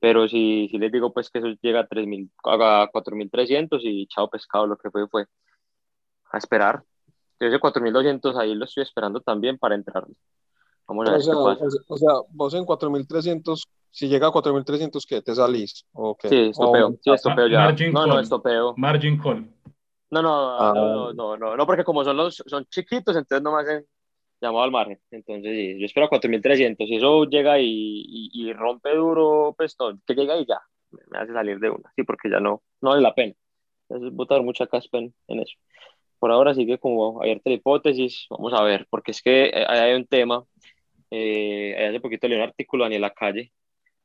Pero si, si les digo pues que eso llega a, 3, a 4.300 y chao pescado, lo que fue fue a esperar. Ese 4.200 ahí lo estoy esperando también para entrar. Ver o, sea, o sea, vos en 4.300 si llega a 4.300, ¿qué? ¿Te salís? ¿O qué? Sí, estopeo, sí, estopeo ya. Margin no, call. no, estopeo. Margin call. No, no, Ah. no, no, no, no, porque como son los, son chiquitos, entonces no me hacen llamado al margen. Entonces, sí, yo espero a 4.300. Si eso llega y, y, y rompe duro, pues no, que llega y ya, me hace salir de una, sí, porque ya no, no vale la pena. Entonces, botar mucha caspa en, en eso. Por ahora sigue como abierta la hipótesis, vamos a ver, porque es que eh, hay un tema, eh, hace poquito leí un artículo Daniel Calle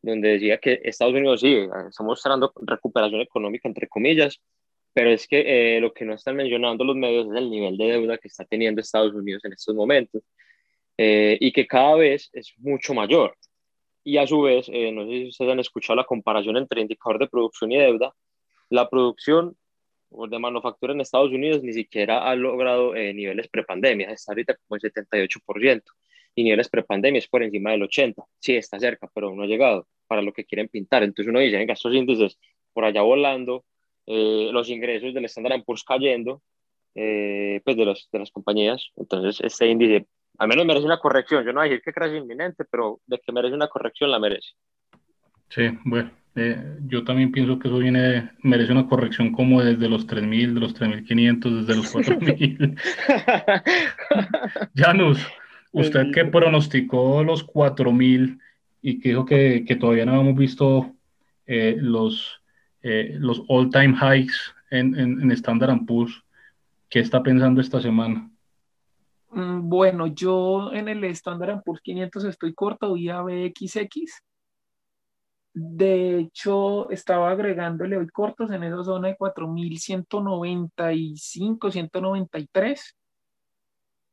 donde decía que Estados Unidos sí, está mostrando recuperación económica, entre comillas, pero es que eh, lo que no están mencionando los medios es el nivel de deuda que está teniendo Estados Unidos en estos momentos eh, y que cada vez es mucho mayor. Y a su vez, eh, no sé si ustedes han escuchado la comparación entre indicador de producción y deuda, la producción de manufactura en Estados Unidos ni siquiera ha logrado niveles prepandemia, está ahorita como el 78% y niveles prepandemia es por encima del 80. Sí, está cerca, pero no ha llegado para lo que quieren pintar. Entonces uno dice, venga, estos índices por allá volando, eh, los ingresos del Standard Poor's cayendo, eh, pues de, los, de las compañías. Entonces este índice al menos merece una corrección. Yo no voy a decir que crece inminente, pero de que merece una corrección la merece. Sí, bueno, eh, yo también pienso que eso viene, merece una corrección como desde los 3.000, de los 3.500, desde los 4.000. Janus, usted que pronosticó los 4.000 y que dijo que, que, todavía no hemos visto eh, los, eh, los all-time highs en, en, en Standard Poor's, ¿qué está pensando esta semana? Mm, Bueno, yo en el Standard Poor's 500 estoy corto vía BXX. De hecho, estaba agregándole hoy cortos en esa zona de 4.195, 193.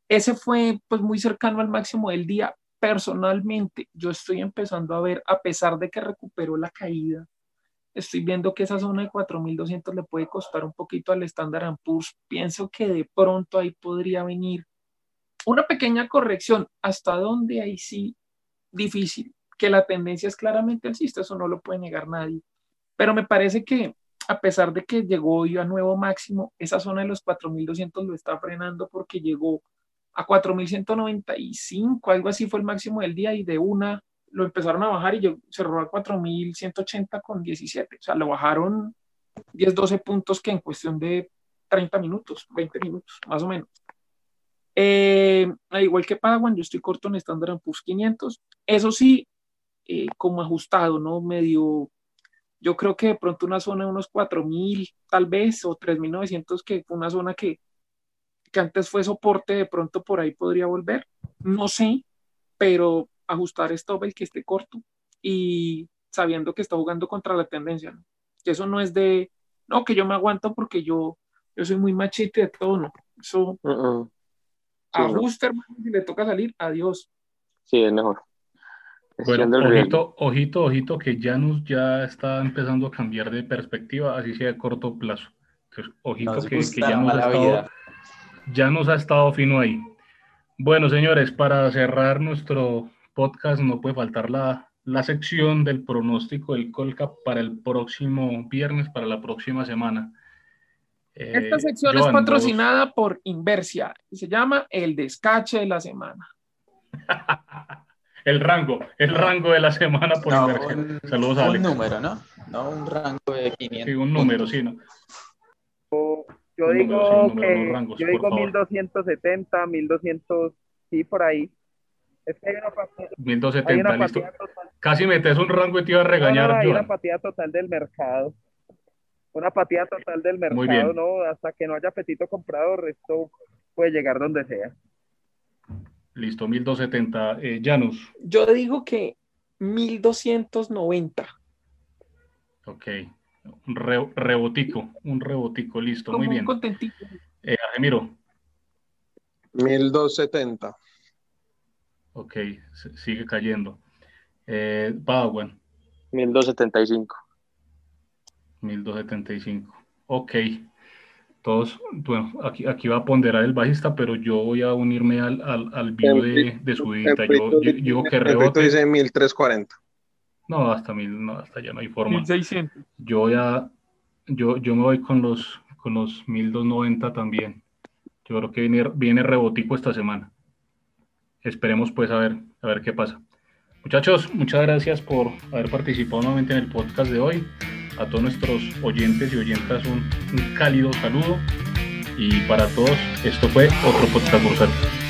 Ese fue pues muy cercano al máximo del día. Personalmente, yo estoy empezando a ver, a pesar de que recuperó la caída, estoy viendo que esa zona de 4.200 le puede costar un poquito al Standard Poor's. Pienso que de pronto ahí podría venir una pequeña corrección. ¿Hasta dónde ahí sí? Difícil. Que la tendencia es claramente alcista, eso no lo puede negar nadie. Pero me parece que a pesar de que llegó hoy a nuevo máximo, esa zona de los 4.200 lo está frenando porque llegó a 4.195, algo así fue el máximo del día y de una lo empezaron a bajar y yo cerró a 4.180 con 17. O sea, lo bajaron 10, 12 puntos que en cuestión de 30 minutos, 20 minutos, más o menos. Eh, al igual que Padawan, yo estoy corto en Standard Poor's 500. Eso sí, eh, como ajustado, ¿no? Medio, yo creo que de pronto una zona de unos 4.000 tal vez o 3.900 que fue una zona que, que antes fue soporte, de pronto por ahí podría volver. No sé, pero ajustar stop el que esté corto y sabiendo que está jugando contra la tendencia, ¿no? Que eso no es de, no, que yo me aguanto porque yo, yo soy muy machete de todo, ¿no? Eso, Uh -uh. Sí, ajuste, hermano, si le toca salir, adiós. Sí, es mejor. Bueno, riesgo. ojito, ojito, ojito, que Janus ya está empezando a cambiar de perspectiva, así sea de corto plazo. Entonces, ojito Nos que, que Janus, ha estado, vida. Janus ha estado fino ahí. Bueno, señores, para cerrar nuestro podcast no puede faltar la, la sección del pronóstico del Colcap para el próximo viernes, para la próxima semana. Eh, Esta sección Joan, es vos- patrocinada por Inversia y se llama El Descache de la Semana. el rango, el rango de la semana por No, inversión. un, Saludos a un Alex. número, ¿no? No un rango de 500. Sí, un número, sí, ¿no? Yo Un digo número, sí, que rangos, yo digo favor. 1270, 1200, sí, por ahí. Es que hay una partida, hay 1270, una listo. total, Casi metes un rango y te iba a no, no, regañar, hay Joan. una partida total del mercado. una apatía total del Muy mercado, bien. ¿no? Hasta que no haya apetito comprador, esto puede llegar donde sea. Listo, 1270. Eh, Janus, Yo digo que 1290. ok. Un re- rebotico, un rebotico, listo, Como muy bien. contentito. Eh, Ajemiro, 1270. ok, sigue cayendo. Eh, Padawan, 1275. 1275. Ok. Todos, bueno, aquí, aquí va a ponderar el bajista, pero yo voy a unirme al, al, al view de, de su Yo, yo, digo que rebote. dice 1340. No, hasta mil, no, hasta ya no hay forma. 1600. Yo voy a, yo, yo me voy con los, con los 1290 también. Yo creo que viene, viene rebotico esta semana. Esperemos pues a ver, a ver qué pasa. Muchachos, muchas gracias por haber participado nuevamente en el podcast de hoy. A todos nuestros oyentes y oyentas un, un cálido saludo. Y para todos, esto fue otro podcast bursátil.